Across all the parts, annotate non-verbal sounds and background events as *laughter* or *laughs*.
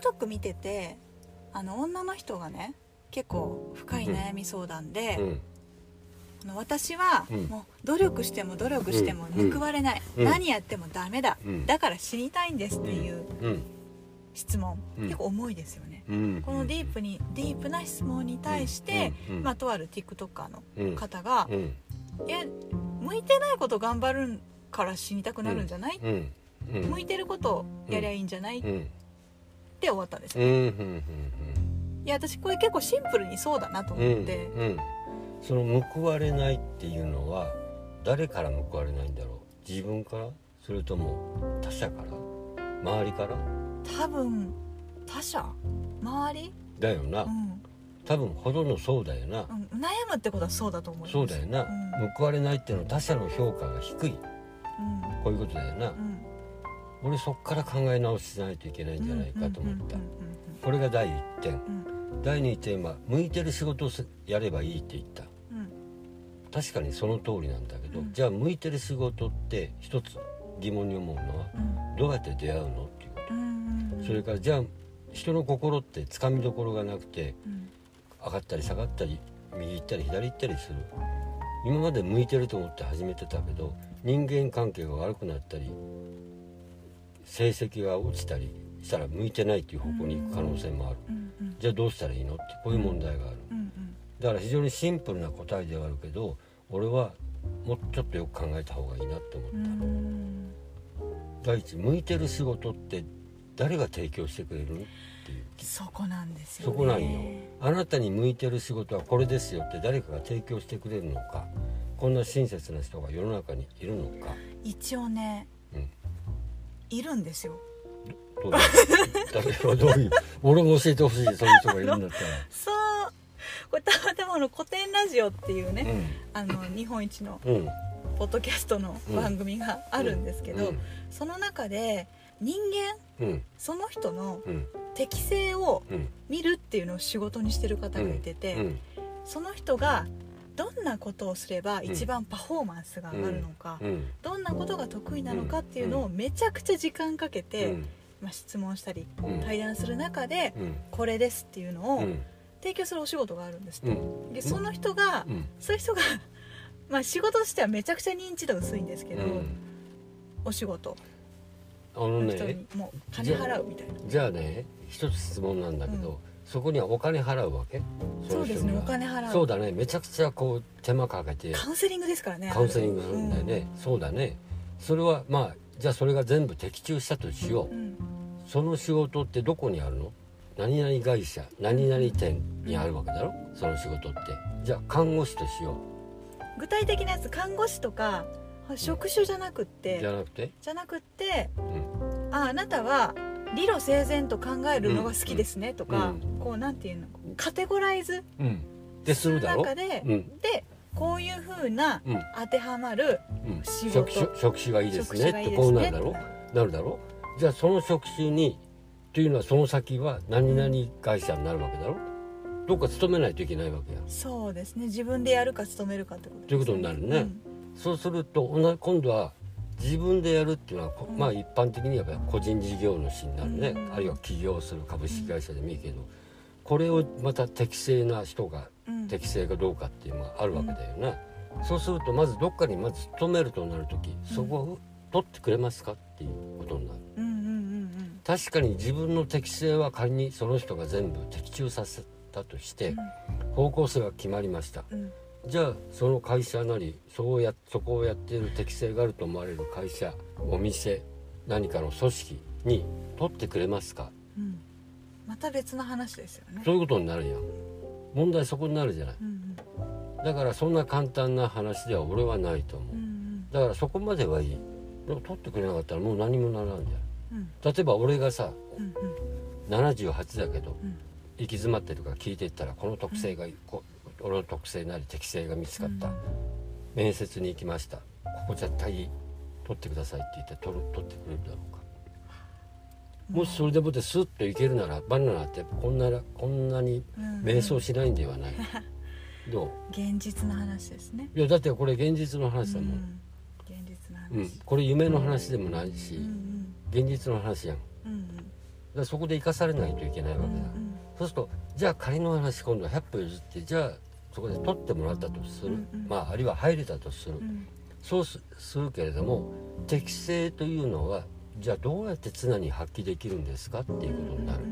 TikTok 見ててあの女の人がね結構深い悩み相談で、うん。あの私はうん。もう努力しても努力してもうん。報われない、うん。何やってもダメだ、うん。だから死にたいんですっていううん。質問、うん。結構重いですよね、うん。このディープにディープな質問に対して、まあ、とある TikToker のうん方がう、ん。いや向いてないこと頑張るから死にたくなるんじゃない、向いてることやりゃいいんじゃない、っうんて終わったんですよ、うんうんいや私これ結構シンプルにそうだなとうんうん思って、うんその報われないっていうのは誰から報われないんだろう？自分から？それとも他者から？周りから？多分他者？周り、だよな。うん。多分ほとんどそうだよな。うん、悩むってことはそうだと思います。そうだよな。うん。報われないっていうのは他者の評価が低い。うん。こういうことだよな。うん俺そっから考え直しないといけないんじゃないかと思った。うんこれが第1点。うん。第2点は向いてる仕事をすやればいいって言った。うん。うん確かにその通りなんだけど、うん。じゃあ向いてる仕事って一つ疑問に思うのはうん。どうやって出会うのっていうこと。それからじゃあ人の心ってつかみどころがなくてうん。上がったり下がったり右行ったり左行ったりする。今まで向いてると思って始めてたけど人間関係が悪くなったり成績が落ちたりしたら向いてないっていう方向に行く可能性もある。じゃあどうしたらいいの？ってこういう問題があるだから非常にシンプルな答えではあるけど俺はもうちょっとよく考えた方がいいなって思った、うん。第一向いてる仕事って誰が提供してくれる？っていう。そこなんですよ、ね、そこなんよ。あなたに向いてる仕事はこれですよって誰かが提供してくれるのか。こんな親切な人が世の中にいるのか。一応ね、うんいるんですよ。どうどう。いう俺も教えてほしいそういう人がいるんだった *laughs* そう。これたまたまあの古典ラジオっていうね、らあの日本一のうん。うんポッドキャストの番組があるんですけど、うん。その中で人間うん。その人のうん。適性をうん。見るっていうのを仕事にしてる方がいてて、うん。その人がどんなことをすれば一番パフォーマンスが上がるのか、うん。どんなことが得意なのかっていうのをめちゃくちゃ時間かけて、うん。まあ、質問したりうん。対談する中でうん。これですっていうのをうん。提供するお仕事があるんですって、うん。でその人が、うん。そういう人が *laughs* まあ仕事としてはめちゃくちゃ認知度薄いんですけど、うん。お仕事。あのの人ねにもう金払うみたいな。じゃあね一つ質問なんだけど、そこにはお金払うわけ？そうですね。お金払う。そうだね。めちゃくちゃこう手間かけて。カウンセリングですからねカウンセリングするんだよね、そうだね。それはまあじゃあそれが全部的中したとしよう、うん。その仕事ってどこにあるの？何々会社何々店にあるわけだろ？その仕事って。じゃあ看護師としよ具体的なやつ看護師とか職種じゃなくっうて。じゃなくて？じゃなくってうん。ああなたは理路整然と考えるのが好きですねとか、うんこうなんていうのカテゴライズうん。でするだろ？中で、うん。でこういうふうなうん。当てはまるうん。仕職事種職種がいいですね。職種がいいですね。ってこうなるだろ？なるだろ？じゃあその職種にというのはその先は何々会社になるわけだろ？どっか勤めないといけないわけや。そうですね。自分でやるか勤めるかってことですということになるね。そうすると今度は自分でやるっていうのは、こうん。まあ一般的にはやっぱり個人事業主になるね、うん。あるいは起業する株式会社でもいいけど、これをまた適正な人がうん。うん適正かどうかっていうのがあるわけだよね、そうするとまずどっかにまず勤めるとなる時そこを取ってくれますかっていうことになる。うんうんうん確かに自分の適性は仮にその人が全部的中させたとして方向性が決まりました。うん。うんじゃあその会社なりそうやそこをやっている適性があると思われる会社お店何かの組織に取ってくれますか？うんまた別の話ですよね。そういうことになるやん。問題そこになるじゃない。うんだからそんな簡単な話では俺はないと思う。んううん。だからそこまではいい。でも取ってくれなかったらもう何もならんじゃん。うん。例えば俺がさうんうん。78だけどうん。行き詰まってるから聞いていったらこの特性が、こ俺の特性なり適性が見つかった、面接に行きました。ここ絶対取ってくださいって言って取る取ってくれるだろうかもしそれでもってスッといけるならバナナってこんなこんなにうん。迷走しないんではない、ど現実の話ですね。ういやだってこれ現実の話だもん、うん。現実のうん。話これ夢の話でもないし、うんうん現実の話やん。うんうん。らそこで生かされないといけないわけだ、そうするとじゃあ仮の話今度は100歩譲ってじゃあそこで取ってもらったとする、うんうん。まああるいは入れたとする、うん。そうすするけれども適性というのはじゃあどうやって常に発揮できるんですかっていうことになる。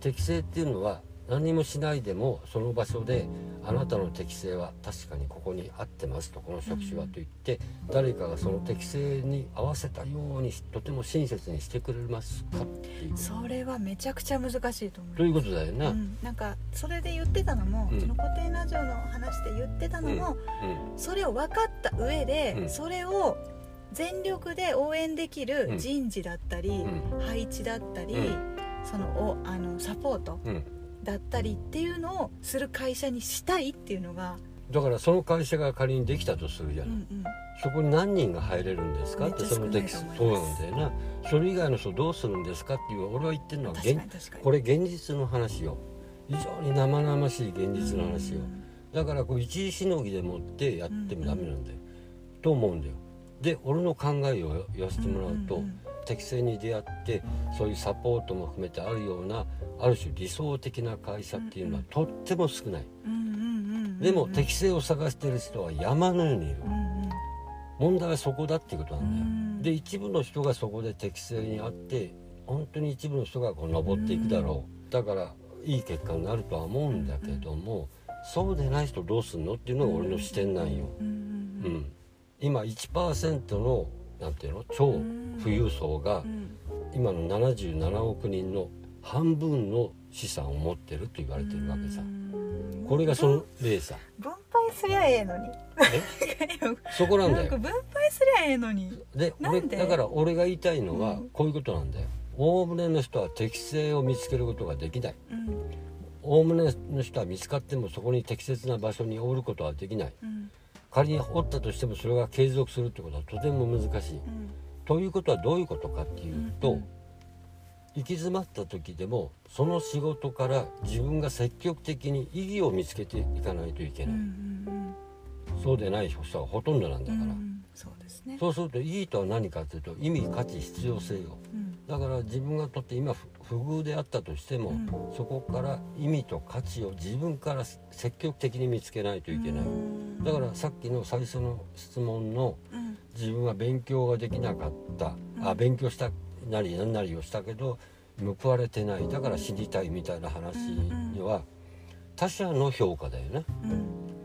適性っていうのは何もしないでもその場所であなたの適性は確かにここに合ってますとこの職種はと言って誰かがその適性に合わせたようにとても親切にしてくれますかっていう。それはめちゃくちゃ難しいと思うということだよね。うん、なんかそれで言ってたのも、うん。その固定ラジオの話で言ってたのも、それを分かった上で、うん。それを全力で応援できるうん。人事だったり、う配置だったり、うん。そのおあのサポートうん。うんだったりっていうのをする会社にしたいっていうのが、だからその会社が仮にできたとするじゃない、うんうん、そこに何人が入れるんですかってその適少ないと思います。そうなんだよな。それ以外の人どうするんですかっていう俺は言ってるのはこれ現実の話よ。非常に生々しい現実の話よ、うんだからこう一時しのぎでもってやってもダメなんだよ、と思うんだよで俺の考えを言わせてもらうと、うんうん適正に出会ってそういうサポートも含めてあるようなある種理想的な会社っていうのはとっても少ない、うんうんうんうんでも適正を探してる人は山のようにいる、うんうん。問題はそこだっていうことなんだよ、うん。で一部の人がそこで適正にあって本当に一部の人がこう登っていくだろう、だからいい結果になるとは思うんだけども、そうでない人どうすんのっていうのが俺の視点なんよ、うんうん。うん、今1%のなんていうの超富裕層がうん。今の77億人の半分の資産を持ってると言われてるわけさ。うん。これがその例さ分配すりゃええのに。そこなんだよ。分配すりゃええのに。でだから俺が言いたいのはうん。こういうことなんだよ。おおむねの人は適性を見つけることができない。うん。おおむねの人は見つかってもそこに適切な場所におることはできない。うん仮におったとしてもそれが継続するってことはとても難しい。うん。ということはどういうことかっていうと、うん行き詰まった時でもその仕事から自分が積極的に意義を見つけていかないといけない、んそうでない人はほとんどなんだから、そうですね。そうすると意義とは何かというと意味価値必要性よ。うん。だから自分がとって今不不遇であったとしても、うん。そこから意味と価値を自分から積極的に見つけないといけない、うんだからさっきの最初の質問のうん。自分は勉強ができなかった、あ勉強したなり何なりをしたけど報われてない。だから死にたいみたいな話には他者の評価だよね。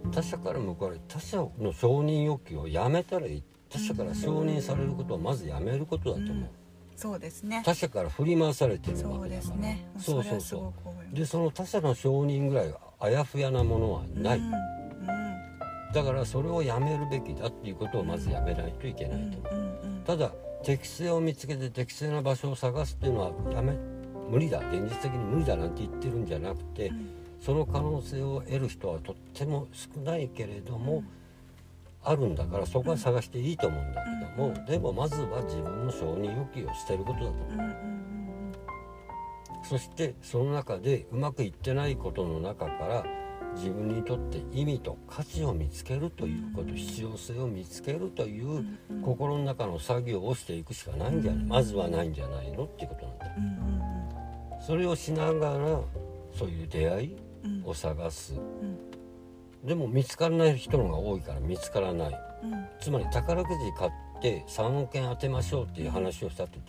うん。他者から報われ他者の承認欲求をやめたらいい。他者から承認されることをまずやめることだと思う、うん。そうですね。他者から振り回されてるわけだから。ですね。そうそうそう。でその他者の承認ぐらいあやふやなものはない、うんだからそれをやめるべきだっていうことをまずやめないといけうないと。ただ適性を見つけて適正な場所を探すっていうのはやめ無理だ。現実的に無理だなんて言ってるんじゃなくて、うん。その可能性を得る人はとっても少ないけれども、あるんだからそこは探していいと思うんだけども、うんでもまずは自分の承認欲求を捨てることだと思う。うんうん。そしてその中でうまくいってないことの中から自分にとって意味と価値を見つけるということ、必要性を見つけるという心の中の作業をしていくしかないんじゃない、まずはないんじゃないのっていうことなんだ。それをしながらそういう出会いうん。を探す、うん。でも見つからない人の方が多いから見つからない。うん。つまり宝くじ買って3億円当てましょうっていう話をしたって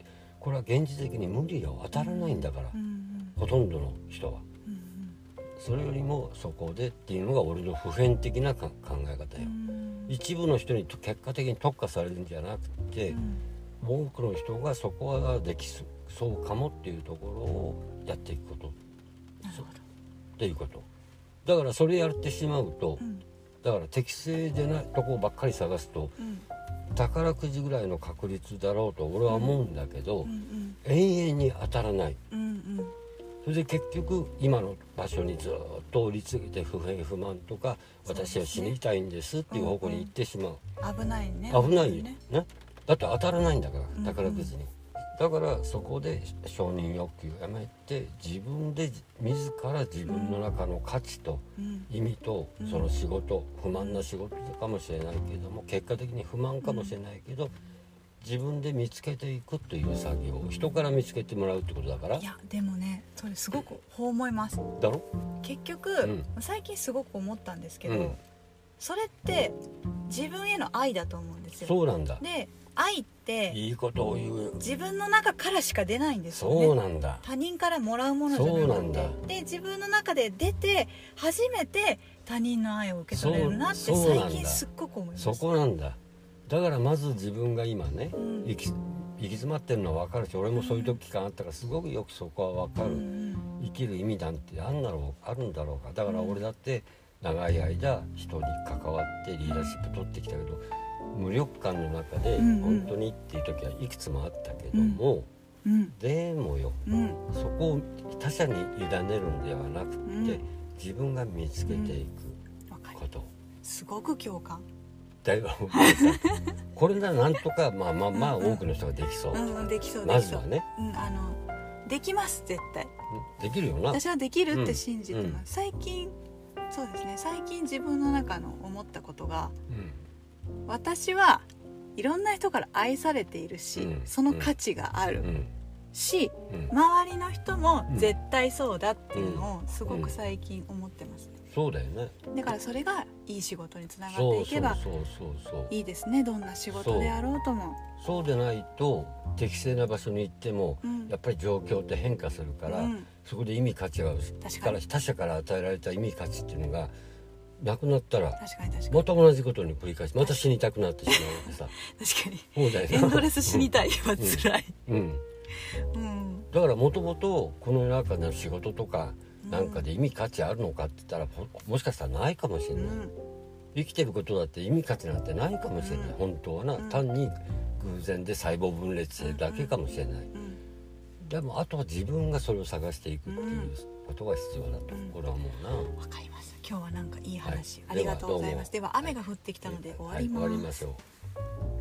これは現実的に無理よ。当たらないんだから、ほとんどの人は。うんそれよりもそこでっていうのが俺の普遍的なか考え方うよ。ん。一部の人に結果的に特化されるんじゃなくてう、ん。多くの人がそこはできそうかもっていうところをやっていくこと。っていうこと。だからそれやってしまうとうん。だから適正でないとこばっかり探すとうん。宝くじぐらいの確率だろうと俺は思うんだけど、うんうん。永遠に当たらない。うんうんそれで結局今の場所にずっと降り続けて不平不満とか私は死にたいんですっていう方向に行ってしまう、危ないね。危ないよ。ね。ね。だって当たらないんだからうん宝くじに、だからそこで承認欲求をやめて自分で自ら自分の中の価値とうん。意味とうん。その仕事不満な仕事かもしれないけれども結果的に不満かもしれないけど自分で見つけていくという作業人から見つけてもらうってことだから。いやでもねそれすごくこう思います。だろ？結局、ん。最近すごく思ったんですけど、うん。それって自分への愛だと思うんですよ。そうなんだ。で愛っていいことを言う。自分の中からしか出ないんですよそうねなんだ。他人からもらうものじゃなくそうなんだ。てで自分の中で出て初めて他人の愛を受け取れるなって最近すっごく思いますそこなんだだからまず自分が今ねうん。行き行き詰まってるのは分かるし俺もそういう時間あったからすごくよくそこは分かる、うん。生きる意味なんてあんだろうあるんだろうか。だから俺だって長い間人に関わってリーダーシップ取ってきたけど無力感の中で本当にっていう時はいくつもあったけども、うん。でもようん。そこを他者に委ねるんではなくって、うん。自分が見つけていくこと、すごく共感だいぶこれならなんとかまあまあまあうんうん多くの人ができそう、うんうんできそうまずはね。うんあのできます絶対。できるよな。私はできるって信じてうんます、最近そうですね。最近自分の中の思ったことが私はいろんな人から愛されているし、うん。その価値がある。うん。うん。し、うん。周りの人もうん絶対そうだっていうのをすごく最近思ってますねそうだよね。だからそれがいい仕事につながっそうそうていけばそうそうそういいですね。どんな仕事であろうとも。そうでないと適正な場所に行っても、うん。やっぱり状況って変化するから、うん。そこで意味価値が確から他者から与えられた意味価値っていうのがなくなったら確かに確かに。また同じことに繰り返しまた死にたくなってしまうわけさ。*laughs* 確かに。そうだよな。エンドレス死にたいは辛い。うん、うん。だからもともとこの中の仕事とかうんなんかで意味価値あるのかって言ったらほもしかしたらないかもしれない、うん。生きてることだって意味価値なんてないかもしれない、うん。本当はな、うん。単に偶然で細胞分裂してるだけかもしれない、うん。でもあとは自分がそれを探していくっていうことが必要だと、うん。これはもうな、わかりました今日はなんかいい話、はい。ありがとうございます。では雨が降ってきたので終わりはい、ます、終わりましょう